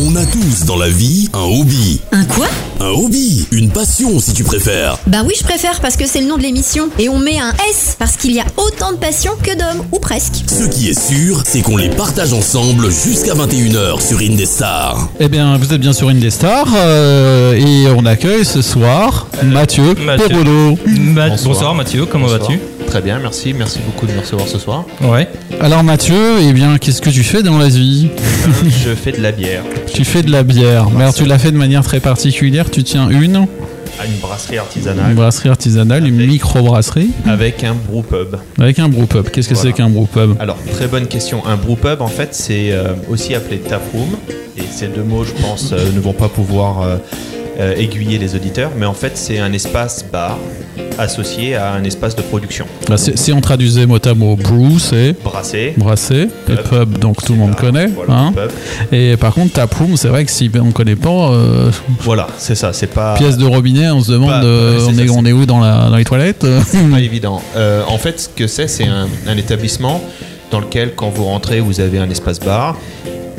On a tous dans la vie un hobby. Un quoi? Un hobby, une passion si tu préfères. Bah oui, je préfère parce que c'est le nom de l'émission. Et on met un S parce qu'il y a autant de passions que d'hommes, ou presque. Ce qui est sûr, c'est qu'on les partage ensemble jusqu'à 21h sur Indestar. Eh bien, vous êtes bien sur Indestar euh, et on accueille ce soir Mathieu, Mathieu. Perrolo. Ma- Bonsoir. bonsoir. Mathieu, comment Bonsoir. vas-tu? Très bien, merci. Merci beaucoup de me recevoir ce soir. Ouais. Alors Mathieu, eh bien, qu'est-ce que tu fais dans la vie? Je fais de la bière Tu fais de la bière. Mais alors, tu l'as fait de manière très particulière. Tu tiens une, à une brasserie une artisanale brasserie artisanale, une micro-brasserie, avec un brewpub. avec un brewpub. Qu'est-ce que Voilà. c'est qu'un brewpub Alors, très bonne question. Un brewpub, en fait, c'est euh, aussi appelé taproom. Et ces deux mots, je pense, euh, ne vont pas pouvoir euh, euh, aiguiller les auditeurs. Mais en fait, c'est un espace bar associé à un espace de production. Bah, Si on traduisait mot à mot, brew, c'est Brassé. brasser, et Pub. pub, donc tout le monde connaît. là, Voilà, hein. pub. Et par contre, taproom, c'est vrai que si on connaît pas, euh, Voilà, c'est ça. C'est pas. pièce de robinet, on se demande Pas- euh, on, ça, est, c'est- on est où dans, la, dans les toilettes pas évident. En fait, ce que c'est, c'est un, un établissement dans lequel, quand vous rentrez, vous avez un espace bar,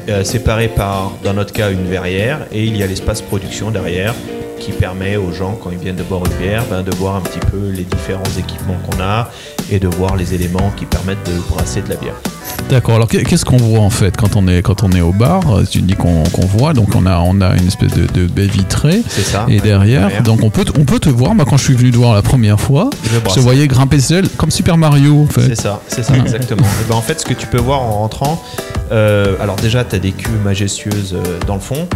euh, séparé par, dans notre cas, une verrière, et il y a l'espace production derrière qui permet aux gens, quand ils viennent de boire une bière, ben, de voir un petit peu les différents équipements qu'on a et de voir les éléments qui permettent de brasser de la bière. D'accord. Alors qu'est- qu'est-ce qu'on voit en fait quand on est quand on est au bar? Euh, Tu dis qu'on voit, donc on a on a une espèce de, de baie vitrée. C'est ça. Et ouais, derrière, donc on peut, on peut te voir. Moi, quand je suis venu te voir la première fois, Je te voyais grimper ailes comme Super Mario, en fait. C'est ça, c'est ça, exactement. Et ben, en fait, ce que tu peux voir en rentrant, euh, alors déjà, tu as des cuves majestueuses euh, dans le fond.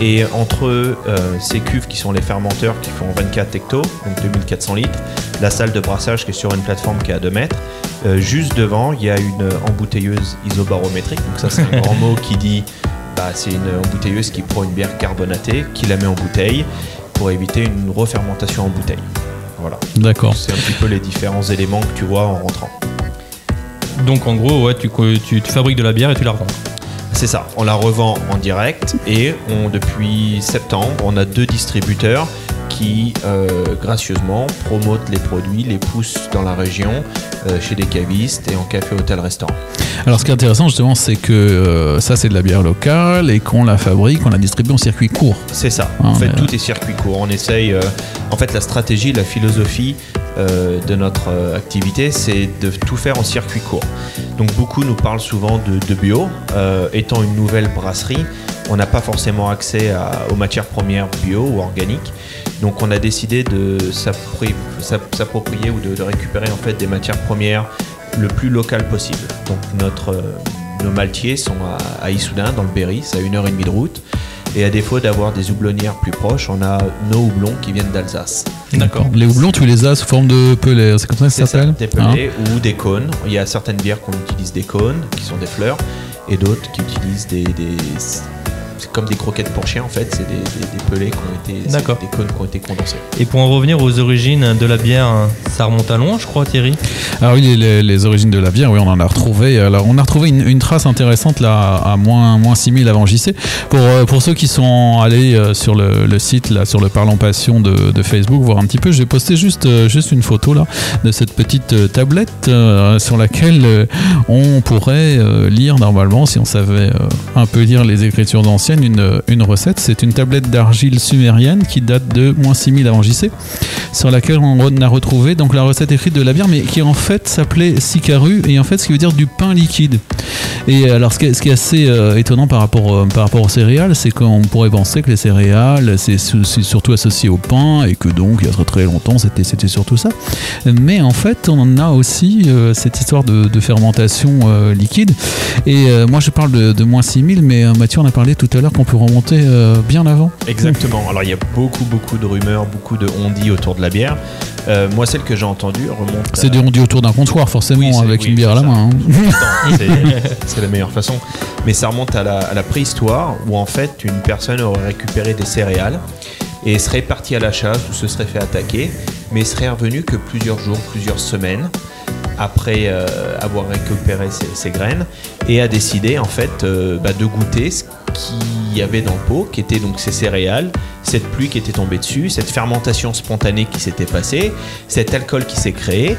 Et entre euh, ces cuves qui sont les fermenteurs qui font 24 hectos, donc 2400 litres, la salle de brassage qui est sur une plateforme qui est à 2 mètres, euh, juste devant, il y a une embouteilleuse isobarométrique. Donc, ça, c'est un grand mot qui dit bah, c'est une embouteilleuse qui prend une bière carbonatée, qui la met en bouteille pour éviter une refermentation en bouteille. Voilà. D'accord. C'est un petit peu les différents éléments que tu vois en rentrant. Donc en gros, ouais, tu, tu, tu fabriques de la bière et tu la revends. C'est ça, on la revend en direct et on, depuis septembre, on a deux distributeurs qui euh, gracieusement promotent les produits, les poussent dans la région, euh, chez des cavistes et en café, hôtel, restaurant. Alors, ce qui est intéressant justement, c'est que euh, ça, c'est de la bière locale et qu'on la fabrique, on la distribue en circuit court. C'est ça, Ah, en fait tout est circuit court. On essaye, en fait la stratégie, la philosophie de notre activité, c'est de tout faire en circuit court. Donc beaucoup nous parlent souvent de, bio. Euh, étant une nouvelle brasserie, on n'a pas forcément accès aux matières premières bio ou organiques. Donc on a décidé de s'appropri- s'app- s'approprier ou de, récupérer en fait des matières premières le plus local possible. Donc euh, nos maltiers sont à, à Issoudun, dans le Berry, c'est à une heure et demie de route. Et à défaut d'avoir des houblonnières plus proches, on a nos houblons qui viennent d'Alsace. D'accord. Les houblons, tu les as sous forme de pellet, c'est comme ça que ça C'est ça, s'appelle des Hein pelés ou des cônes. Il y a certaines bières qu'on utilise des cônes, qui sont des fleurs, et d'autres qui utilisent des, comme des croquettes pour chiens en fait. C'est des, des, des pelés qui ont été, c'est D'accord. des cônes qui ont été condensés. Et pour en revenir aux origines de la bière, ça remonte à loin, je crois, Thierry. Alors oui, les, les origines de la bière, oui, on en a retrouvé. Alors, on a retrouvé une, une trace intéressante là à moins, moins 6000 avant JC. Pour, euh, pour ceux qui sont allés euh, sur le, le site, là, sur le Parlant Passion de, de Facebook, voir un petit peu, j'ai posté juste, euh, juste une photo là de cette petite tablette euh, sur laquelle on pourrait euh, lire normalement, si on savait euh, un peu lire les écritures anciennes, une, recette. C'est une tablette d'argile sumérienne qui date de moins 6000 avant JC sur laquelle on a retrouvé donc la recette écrite de la bière, mais qui en fait s'appelait sikaru et en fait ce qui veut dire du pain liquide. Et alors ce qui est, assez euh, étonnant par rapport, euh, par rapport aux céréales, c'est qu'on pourrait penser que les céréales c'est surtout associé au pain et que donc il y a très très longtemps c'était surtout ça. Mais en fait on en a aussi euh, cette histoire de, fermentation liquide. Et moi je parle de, de moins 6000, mais Mathieu on a parlé tout à l'heure qu'on peut remonter bien avant. Exactement. Alors il y a beaucoup beaucoup de rumeurs, beaucoup de on-dit autour de la bière. Euh, moi celle que j'ai entendue remonte. à- C'est dit autour d'un comptoir forcément Oui, avec oui, une bière à la main. hein. C'est- la meilleure façon. Mais ça remonte à la, à la préhistoire où en fait une personne aurait récupéré des céréales et serait partie à la chasse ou se serait fait attaquer, mais serait revenu que plusieurs jours, plusieurs semaines après euh, avoir récupéré ses, ses graines et a décidé en fait euh, bah, de goûter ce qu'il y avait dans le pot, qui était donc ces céréales, cette pluie qui était tombée dessus, cette fermentation spontanée qui s'était passée, cet alcool qui s'est créé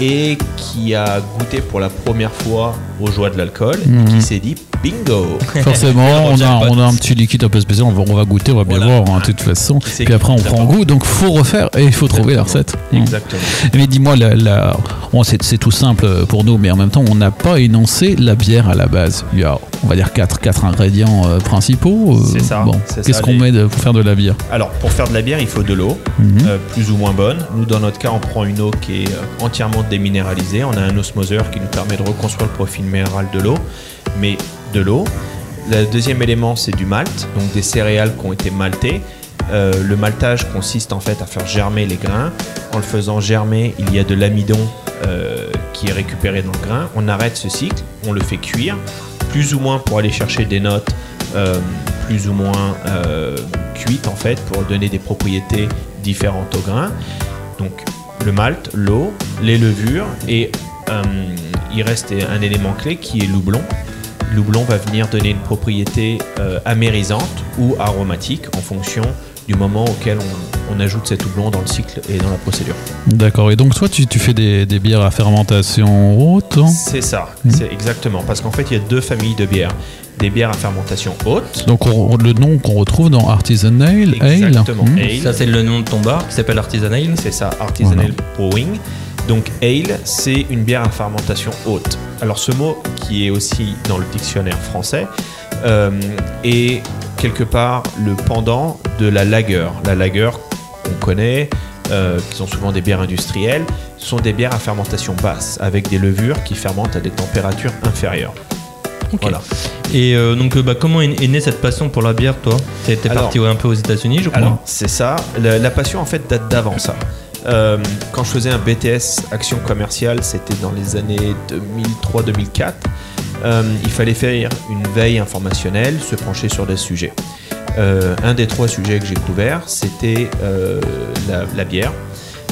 et qui a goûté pour la première fois aux joies de l'alcool et Mhm. qui s'est dit bingo. Forcément, on a, jackpot. on a un petit liquide un peu spécial, on va, on va goûter, on va bien Voilà. voir hein, de toute façon. Puis après, on prend goût, donc faut refaire et il faut trouver la recette. Exactement. Mais dis-moi, la, la- bon, c'est c'est tout simple pour nous, mais en même temps, on n'a pas énoncé la bière à la base. Il y a, on va dire, quatre, quatre ingrédients euh, principaux. euh, C'est ça, Bon, qu'est-ce qu'on met de- pour faire de la bière? Alors, pour faire de la bière, il faut de l'eau, Mhm. euh, plus ou moins bonne. Nous, dans notre cas, on prend une eau qui est entièrement déminéralisée. On a un osmoseur qui nous permet de reconstruire le profil minéral de l'eau, mais de l'eau. Le deuxième élément, c'est du malt, donc des céréales qui ont été maltées. Le maltage consiste en fait à faire germer les grains. En le faisant germer, il y a de l'amidon euh, qui est récupéré dans le grain. On arrête ce cycle, on le fait cuire, plus ou moins pour aller chercher des notes euh, plus ou moins euh, cuites en fait, pour donner des propriétés différentes au grain. Donc le malt, l'eau, les levures et il reste un élément clé qui est l'houblon. L'houblon va venir donner une propriété amérisante ou aromatique en fonction du moment auquel on, on ajoute cet houblon dans le cycle et dans la procédure. D'accord. Et donc, toi, tu, tu fais des, des bières à fermentation haute hein C'est ça, Mhm. c'est exactement. Parce qu'en fait, il y a deux familles de bières. Des bières à fermentation haute. Donc, on- le nom qu'on retrouve dans Artisan Ale, Ale. Exactement. Hmm. Ale. Ça, c'est le nom de ton bar qui s'appelle Artisan Ale. C'est ça, artisanal brewing. Donc ale, c'est une bière à fermentation haute. Alors ce mot qui est aussi dans le dictionnaire français euh, est quelque part le pendant de la lager. La lager qu'on connaît, euh, qui sont souvent des bières industrielles, sont des bières à fermentation basse avec des levures qui fermentent à des températures inférieures. Voilà. Et euh, donc, euh, bah, comment est, est née cette passion pour la bière, toi? T'es parti ouais, un peu aux États-Unis, je crois. Alors, c'est ça. La, la passion, en fait, date d'avant ça. Euh, quand je faisais un BTS action commerciale, c'était dans les années 2003-2004. euh, il fallait faire une veille informationnelle, se pencher sur des sujets. Euh, un des trois sujets que j'ai couverts, c'était euh, la, bière.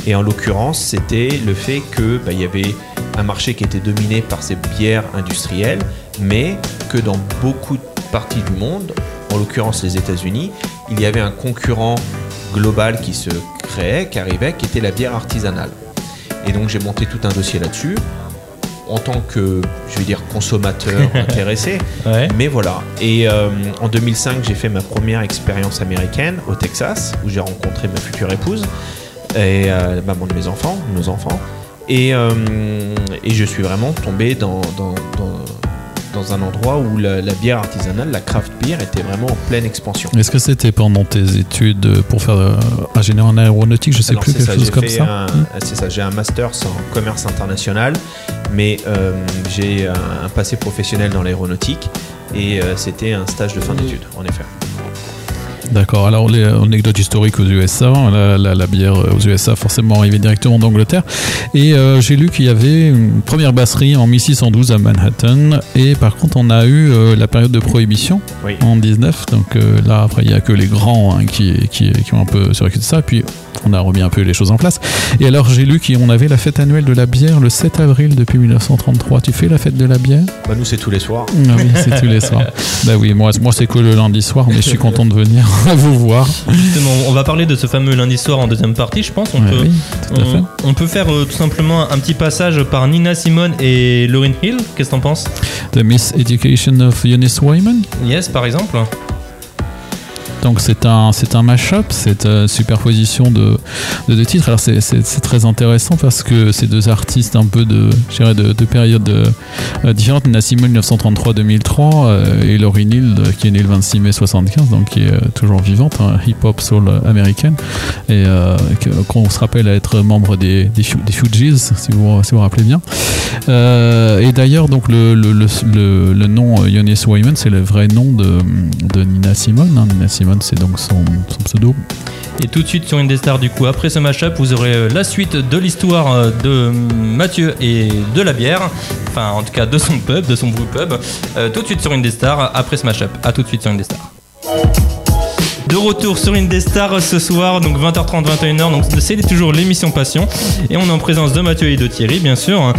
Et en l'occurrence, c'était le fait que bah, y avait un marché qui était dominé par ces bières industrielles, mais que dans beaucoup de parties du monde, en l'occurrence les États-Unis, il y avait un concurrent global qui se créait, qui arrivait, qui était la bière artisanale. Et donc j'ai monté tout un dossier là-dessus en tant que, je vais dire, consommateur intéressé. Ouais. Mais voilà. Et euh, en 2005, j'ai fait ma première expérience américaine au Texas, où j'ai rencontré ma future épouse et euh, la maman de mes enfants, nos enfants. Et, euh, et je suis vraiment tombé dans, dans, dans, dans un endroit où la, la bière artisanale, la craft beer, était vraiment en pleine expansion. Est-ce que c'était pendant tes études pour faire euh, ingénieur en aéronautique, je sais Alors, plus, quelque ça, chose comme ça un- C'est ça, j'ai un master en commerce international, mais euh, j'ai un, un passé professionnel dans l'aéronautique et euh, c'était un stage de fin d'études, en effet. D'accord. Alors, les anecdotes historiques aux USA, la, la- la bière aux USA forcément arrivée directement d'Angleterre. Et euh, j'ai lu qu'il y avait une première brasserie en 1612 à Manhattan. Et par contre, on a eu euh, la période de prohibition Oui. en 19. Donc euh, là, après, il n'y a que les grands hein, qui, qui, qui ont un peu survécu de ça. Puis on a remis un peu les choses en place. Et alors, j'ai lu qu'on avait la fête annuelle de la bière le 7 avril depuis 1933. Tu fais la fête de la bière? Bah, nous, c'est tous les soirs. Ah oui, c'est tous les soirs. Bah oui, moi, moi c'est que le lundi soir, mais je suis content de venir vous voir. Justement, on va parler de ce fameux lundi soir en deuxième partie, je pense. On, Ouais, peut, oui, tout à fait. on, on peut faire euh, tout simplement un petit passage par Nina Simone et Lauryn Hill. Qu'est-ce que t'en penses? The Miss Education of Eunice Wyman. Yes, par exemple. Donc c'est un c'est un mashup, c'est une superposition de, de deux titres. Alors c'est, très intéressant parce que ces deux artistes un peu de de, de périodes euh, différentes, Nina Simone 1933-2003 euh, et Lauryn Hill euh, qui est née le 26 mai 75, donc qui est euh, toujours vivante, hein, hip-hop soul américaine et qu'on se rappelle à être membre des des, Fu- des Fugees si vous si vous rappelez bien. Et d'ailleurs, donc le, le, le, le, nom Eunice Wyman, c'est le vrai nom de, de Nina Simone. hein. Nina Simone, c'est donc son, son pseudo. Et tout de suite sur Indestar, du coup, après ce mashup, vous aurez euh, la suite de l'histoire euh, de Mathieu et de la bière. Enfin, en tout cas, de son pub, de son brew pub. Euh, tout de suite sur Indestar, après ce mashup. À tout de suite sur Indestar. De retour sur Indestar ce soir, donc 20h30, 21h. Donc c'est toujours l'émission Passion. Et on est en présence de Mathieu et de Thierry, bien sûr.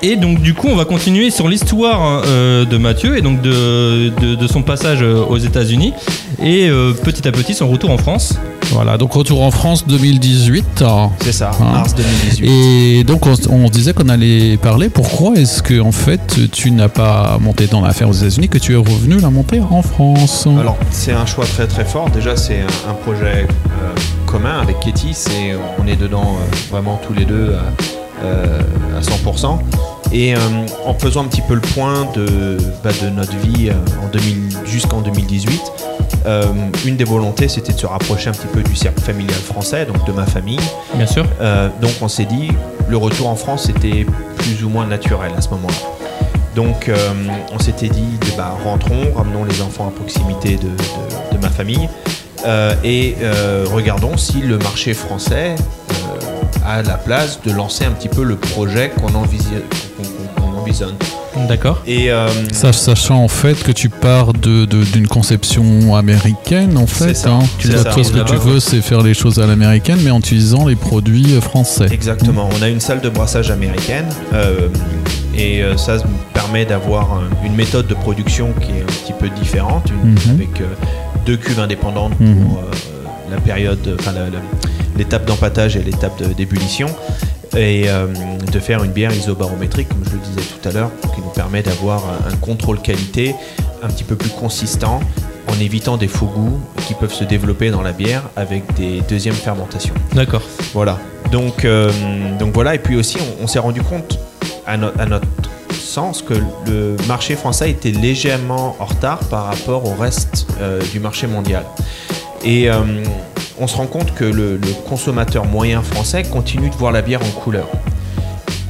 Et donc du coup, on va continuer sur l'histoire euh, de Mathieu et donc de, son passage aux États-Unis et petit à petit son retour en France. Voilà, donc retour en France 2018. C'est ça, Ah. mars 2018. Et donc on, disait qu'on allait parler. Pourquoi est-ce que en fait tu n'as pas monté ton affaire aux États-Unis, que tu es revenu la monter en France? Alors, c'est un choix très très fort. Déjà, c'est un, un projet euh, commun avec Katie. C'est, on est dedans euh, vraiment tous les deux à, euh, à 100%. Et euh, en faisant un petit peu le point de, bah, de notre vie euh, en 2000 jusqu'en 2018, euh, une des volontés, c'était de se rapprocher un petit peu du cercle familial français, donc de ma famille. Bien sûr. Euh, donc on s'est dit, le retour en France était plus ou moins naturel à ce moment-là. Donc euh, on s'était dit, eh ben, rentrons, ramenons les enfants à proximité de, de- de ma famille et regardons si le marché français a la place de lancer un petit peu le projet qu'on envisionne. D'accord. Et euh, Sach- Sachant en fait que tu pars de- de- d'une conception américaine en fait. Ça, hein. toi, ce que tu veux c'est faire les choses à l'américaine mais en utilisant les produits euh, français. Exactement. On a une salle de brassage américaine euh, et ça me permet d'avoir un- une méthode de production qui est un petit peu différente, une- Mhm. avec euh, deux cuves indépendantes Mhm. pour euh, la période, enfin l'étape d'empattage et l'étape de- d'ébullition. Et euh, de faire une bière isobarométrique, comme je le disais tout à l'heure, qui nous permet d'avoir un, contrôle qualité un petit peu plus consistant en évitant des faux goûts qui peuvent se développer dans la bière avec des deuxièmes fermentations. D'accord. Voilà. Donc, euh, donc voilà. Et puis aussi, on, on s'est rendu compte, à, no- à notre sens, que le marché français était légèrement en retard par rapport au reste euh, du marché mondial. Et euh, on se rend compte que le, le consommateur moyen français continue de voir la bière en couleur.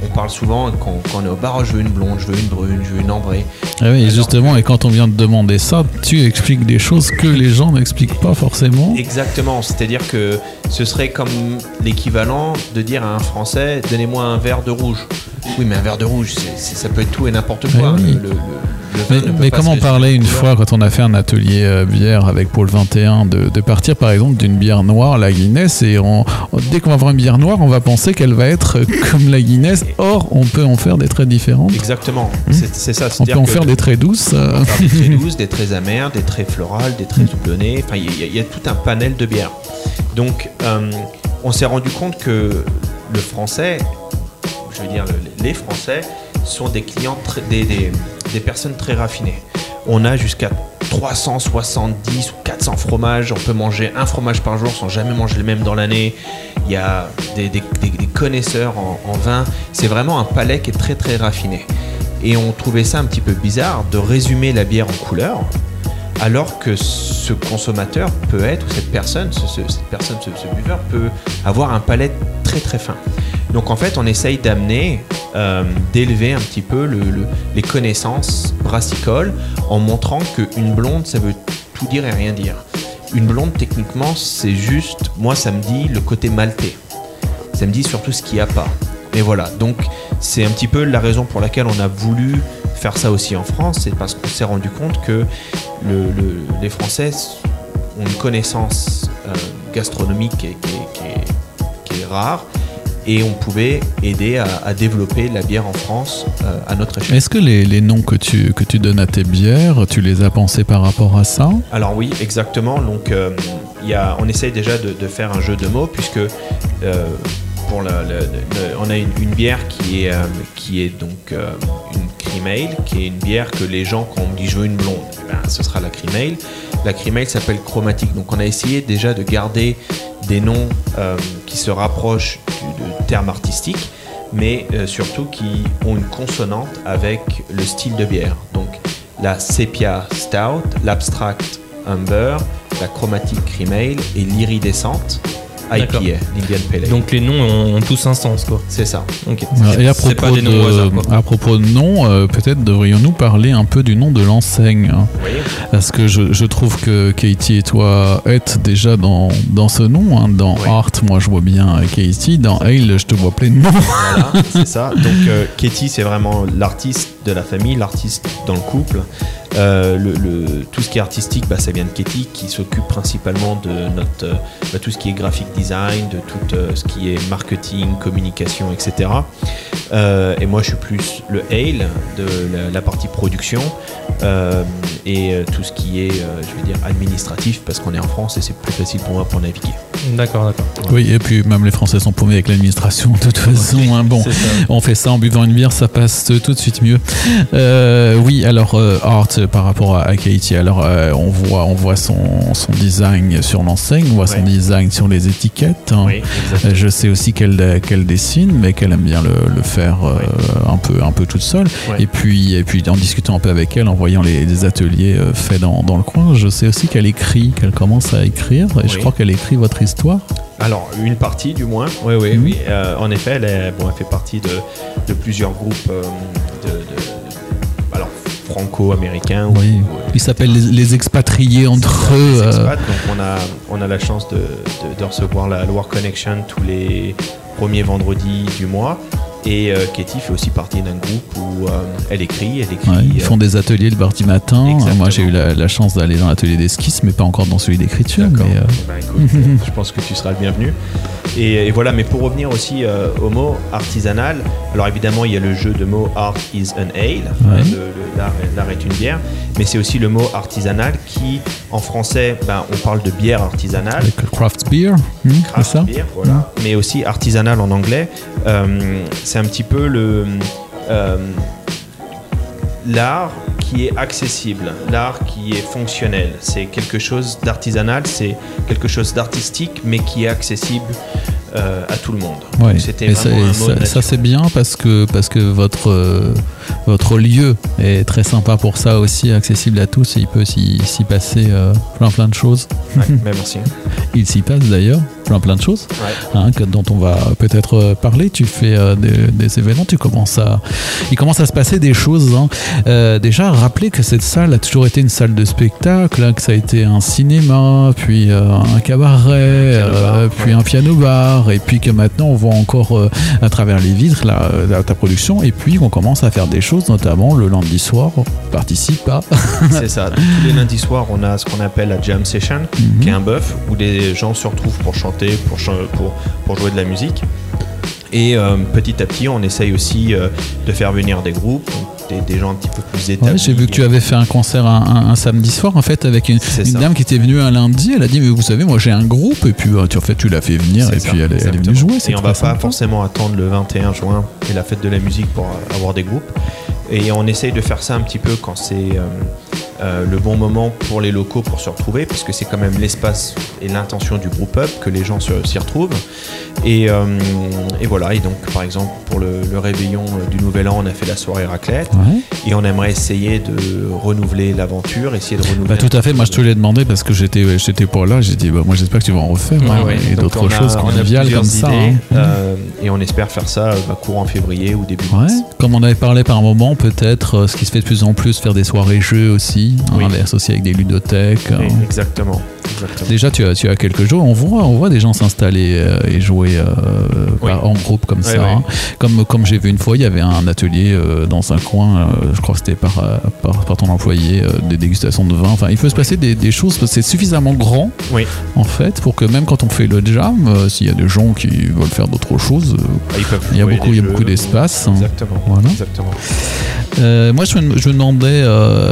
On parle souvent, quand, quand on est au bar, Oh, je veux une blonde, je veux une brune, je veux une ambrée. Ah oui, justement, et quand on vient de demander ça, tu expliques des choses que les gens n'expliquent pas forcément. Exactement, c'est-à-dire que ce serait comme l'équivalent de dire à un Français donnez-moi un verre de rouge. Oui, mais un verre de rouge, ça peut être tout et n'importe quoi. Oui. Le- le- le- le vin Mais, mais comme on parlait une fois quand on a fait un atelier euh, bière avec Pôle 21 de, de partir par exemple d'une bière noire, la Guinness, et on- dès qu'on va voir une bière noire, on va penser qu'elle va être comme la Guinness. Or, on peut en faire des très différentes. Exactement, c'est c'est ça. On peut en faire des très douces. euh. on peut faire des très douces, des très amères, des très florales, des très houblonnées. Enfin, il y, a- il y a tout un panel de bières. Donc, euh, on s'est rendu compte que le français, je veux dire, le- les Français sont des clients, des, personnes très raffinées. On a jusqu'à 370 ou 400 fromages. On peut manger un fromage par jour sans jamais manger le même dans l'année. Il y a des, connaisseurs en, en vin. C'est vraiment un palais qui est très très raffiné. Et on trouvait ça un petit peu bizarre de résumer la bière en couleurs, alors que ce consommateur peut être, ou cette personne, ce- ce- cette personne, ce, buveur peut avoir un palais très très fin. Donc en fait, on essaye d'amener, euh, d'élever un petit peu le- le- les connaissances brassicoles en montrant qu'une blonde, ça veut tout dire et rien dire. Une blonde, techniquement, c'est juste, moi, ça me dit le côté maltais. Ça me dit surtout ce qu'il n'y a pas. Et voilà, donc c'est un petit peu la raison pour laquelle on a voulu faire ça aussi en France, c'est parce qu'on s'est rendu compte que le- le- les Français ont une connaissance euh, gastronomique qui est, qui est- qui est- qui est rare et on pouvait aider à, à développer la bière en France euh, à notre échelle. Est-ce que les, les noms que tu, que tu donnes à tes bières, tu les as pensés par rapport à ça? Alors oui, exactement. Donc euh, il y a, on essaye déjà de, de faire un jeu de mots puisque pour la- la- la- on a une, une bière qui est, qui est donc une qui est une bière que les gens quand on dit je veux une blonde, eh ben, ce sera la cream ale. La cream ale s'appelle chromatique. Donc on a essayé déjà de garder des noms euh, qui se rapprochent du, de termes artistiques, mais euh, surtout qui ont une consonante avec le style de bière. Donc la Sepia Stout, l'Abstract Amber, la Chromatique Cream Ale et l'Iridescente IPA, D'accord. l'Indian Pale Ale. Donc les noms ont, ont tous un sens, quoi. c'est ça. Ok. Et à C'est pas propos, des noms au hasard, de, quoi. à propos de nom, euh, peut-être devrions-nous parler un peu du nom de l'enseigne. hein. Parce que je, je trouve que Katie et toi êtes déjà dans, dans ce nom. hein. Dans. Art, moi je vois bien Katie. Dans Ale, je te vois pleinement. Voilà, c'est ça. Donc euh, Katie, c'est vraiment l'artiste de la famille, l'artiste dans le couple. Euh, le, le- tout ce qui est artistique, bah, ça vient de Katie qui s'occupe principalement de notre, euh, bah, tout ce qui est graphic design, de tout euh, ce qui est marketing, communication, etc. Euh, et moi, je suis plus le Hale de la, la partie production euh, et tout ce qui est, euh, je vais dire, administratif parce qu'on est en France et c'est plus facile pour moi pour naviguer. D'accord, d'accord. Oui, et puis même les Français sont paumés avec l'administration de toute façon. hein. Bon, on fait ça en buvant une bière, ça passe tout de suite mieux. Euh, oui, alors euh, Art euh, par rapport à, à Katie, alors euh, on voit, on voit son, son design sur l'enseigne, on voit son design sur les étiquettes. hein. Oui. Euh, Je sais aussi qu'elle qu'elle dessine, mais qu'elle aime bien le, le faire euh, un peu un peu toute seule. Ouais. Et puis et puis en discutant un peu avec elle, en voyant les, les ateliers euh, faits dans, dans le coin, je sais aussi qu'elle écrit, qu'elle commence à écrire. Et je crois qu'elle écrit votre histoire. Alors, une partie du moins. Oui, oui, oui. Euh, en effet, elle, est- bon, elle fait partie de, de plusieurs groupes euh, de, franco-américains. ou- Oui. ou- Ils s'appellent les, les expatriés entre eux. euh, expats. Donc, on a, on a la chance de, de- de recevoir la Loire Connection tous les premiers vendredis du mois. Et euh, Katie fait aussi partie d'un groupe où euh, elle écrit. Elle écrit ouais, ils euh, font des ateliers le mardi matin. Exactement. Moi, j'ai eu la, la chance d'aller dans l'atelier d'esquisse, mais pas encore dans celui d'écriture. D'accord. mais, euh, Bah, écoute, je pense que tu seras le bienvenu. Et, et voilà, mais pour revenir aussi euh, au mot artisanal, alors évidemment, il y a le jeu de mots art is an ale, hein, Ouais. l'art est une bière, mais c'est aussi le mot artisanal qui, en français, ben, on parle de bière artisanale. avec craft beer, hmm, craft ça? beer, voilà, mais aussi artisanal en anglais. Euh, c'est un petit peu le euh, l'art qui est accessible, l'art qui est fonctionnel. C'est quelque chose d'artisanal, c'est quelque chose d'artistique, mais qui est accessible euh, à tout le monde. Ouais. C'était ça, c'est bien parce que, parce que votre, euh, votre lieu est très sympa pour ça aussi, accessible à tous et il peut s'y passer euh, plein plein de choses. Ouais, ben, merci. Il s'y passe d'ailleurs plein plein de choses Ouais. hein, que- dont on va peut-être euh, parler. Tu fais euh, des, des événements, tu commences à, il commence à se passer des choses. hein. Euh, déjà, rappeler que cette salle a toujours été une salle de spectacle, hein, que ça a été un cinéma, puis euh, un cabaret, puis ouais. un piano-bar, et puis que maintenant on voit encore à travers les vitres la, la- ta production, et puis qu'on commence à faire des choses, notamment le lundi soir, on participe à. C'est ça. Tous les lundis soirs, on a ce qu'on appelle la jam session, Mhm. qui est un buff où les gens se retrouvent pour chanter, pour, chan- pour, pour jouer de la musique. Et euh, petit à petit, on essaye aussi euh, de faire venir des groupes, des, des gens un petit peu plus établis. Ouais, J'ai vu que tu avais fait un concert un, un- un samedi soir en fait avec une, dame qui était venue un lundi. Elle a dit mais vous savez moi j'ai un groupe et puis euh, tu, en fait tu l'as fait venir et ça, puis elle, est- elle est venue jouer. Et on va pas forcément attendre le 21 juin et la fête de la musique pour avoir des groupes. Et on essaye de faire ça un petit peu quand c'est euh, euh, le bon moment pour les locaux pour se retrouver, parce que c'est quand même l'espace et l'intention du groupe up que les gens s'y retrouvent. Et, euh, et voilà, et donc par exemple pour le, le réveillon euh, du Nouvel An, on a fait la soirée raclette. Ouais. Et on aimerait essayer de renouveler l'aventure, essayer de renouveler. Bah, tout à fait. Moi, je te l'ai demandé parce que j'étais, j'étais pas là. J'ai dit, bah, moi, j'espère que tu vas en refaire Ouais, hein, ouais. et d'autres choses conviviales comme ça. idées, hein. euh, et on espère faire ça bah, courant février ou début mars. Comme on avait parlé par un moment, peut-être ce qui se fait de plus en plus, faire des soirées jeux aussi, Oui. les associer avec des ludothèques. hein. Exactement. Exactement. Déjà, tu as, tu as quelques jours. On voit, on voit des gens s'installer euh, et jouer euh, Oui. en groupe comme ça. hein. Comme, comme j'ai vu une fois, il y avait un atelier euh, dans un coin, je crois que c'était par, par, par ton employé, des dégustations de vin. Enfin, il peut se passer des, des choses, c'est suffisamment grand, Oui. en fait, pour que même quand on fait le jam, s'il y a des gens qui veulent faire d'autres choses, peuvent Il y a beaucoup- des il y a jeux, beaucoup ou- d'espace, hein. Exactement. Voilà. Exactement. Moi, je me, je me demandais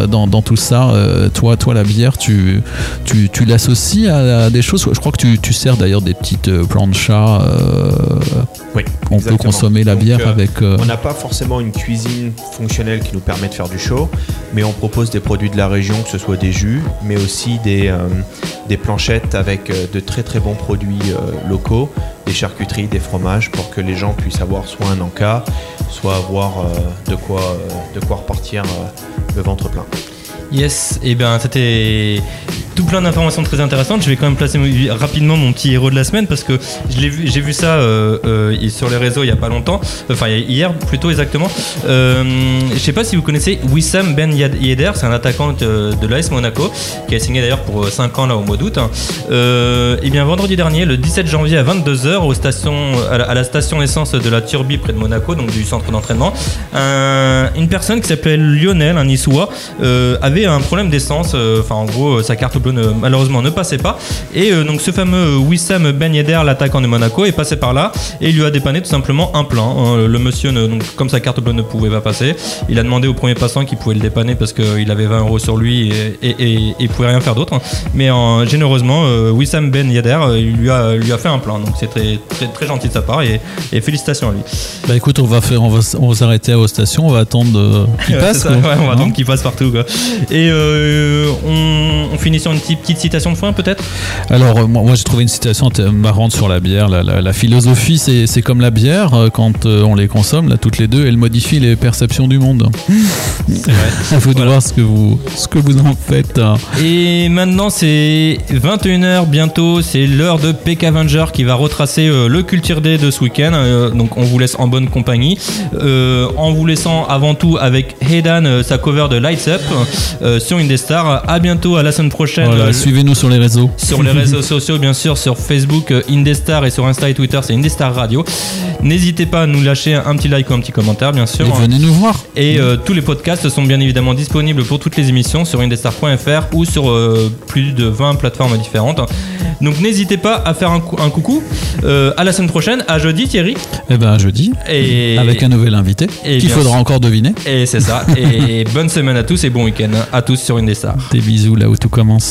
dans, dans tout ça, toi, toi, la bière, tu, tu, tu l'associes à, à des choses. Je crois que tu, tu sers d'ailleurs des petites euh, planchas. Euh, Oui. on peut consommer la bière euh, avec. euh, On n'a pas forcément une cuisine fonctionnelle qui nous permet de faire du chaud, mais on propose des produits de la région, que ce soit des jus, mais aussi des, euh, des planchettes avec de très très bons produits euh, locaux, des charcuteries, des fromages, pour que les gens puissent avoir soit un encas, soit avoir euh, de, quoi, euh, de quoi repartir euh, le ventre plein. Yes, et bien c'était tout plein d'informations très intéressantes. Je vais quand même placer rapidement mon petit héros de la semaine parce que je l'ai vu- j'ai vu ça euh, euh, sur les réseaux il y a pas longtemps, enfin hier plutôt exactement. Euh, je sais pas si vous connaissez Wissam Ben Yedder, c'est un attaquant de, l'AS Monaco qui a signé d'ailleurs pour 5 ans là au mois d'août. hein. Euh, et bien vendredi dernier, le 17 janvier à 22h au station, à, la, station essence de la Turbie près de Monaco, donc du centre d'entraînement, un- une personne qui s'appelle Lionel, un euh, avait un problème d'essence. Enfin, en gros, sa carte ne- malheureusement ne passait pas. Et euh, donc, ce fameux Wissam Ben Yedder, l'attaquant de Monaco, est passé par là et il lui a dépanné tout simplement un plein. hein. Le monsieur, ne- donc, comme sa carte bleue ne pouvait pas passer, il a demandé au premier passant qu'il pouvait le dépanner parce qu'il avait 20 euros sur lui et, il pouvait rien faire d'autre. Mais euh, généreusement, euh, Wissam Ben Yedder, euh, lui a, lui a fait un plein. Donc, c'est très, très, très gentil de sa part et, et félicitations à lui. Bah écoute, on va faire, on va, on va s'arrêter à vos stations, on va attendre euh, qu'il passe. ça, quoi. ouais, on va Hein attendre qu'il passe partout. Quoi. Et euh, on, on finit sur une petite, citation de fin peut-être? Alors, euh, moi, moi, j'ai trouvé une citation marrante sur la bière. La, la- la philosophie, c'est c'est comme la bière, euh, quand euh, on les consomme, là, toutes les deux, elle modifie les perceptions du monde. C'est vrai. À vous de voir ce que vous, ce que vous en faites. hein. Et maintenant c'est 21h bientôt, c'est l'heure de Peck Avenger qui va retracer euh, le Culture Day de ce week-end. Euh, donc on vous laisse en bonne compagnie. Euh, en vous laissant avant tout avec Haydan, sa cover de Lights Up sur Indestar. À bientôt, à la semaine prochaine. Voilà, Euh, Suivez-nous sur les réseaux. sur les réseaux sociaux, bien sûr, sur Facebook, euh, Indestar et sur Insta et Twitter, c'est Indestar Radio. N'hésitez pas à nous lâcher un petit like ou un petit commentaire, bien sûr. Et venez nous voir. Et euh, tous les podcasts sont bien évidemment disponibles pour toutes les émissions sur indestar.fr ou sur plus de 20 plateformes différentes. Donc n'hésitez pas à faire un, cou- un coucou. À la semaine prochaine, à jeudi Thierry. Eh ben, jeudi, Et, avec un nouvel invité qu'il faudra sûr. encore deviner. et c'est ça. Et bonne semaine à tous et bon week-end à tous sur Indestar. Des bisous là où tout commence.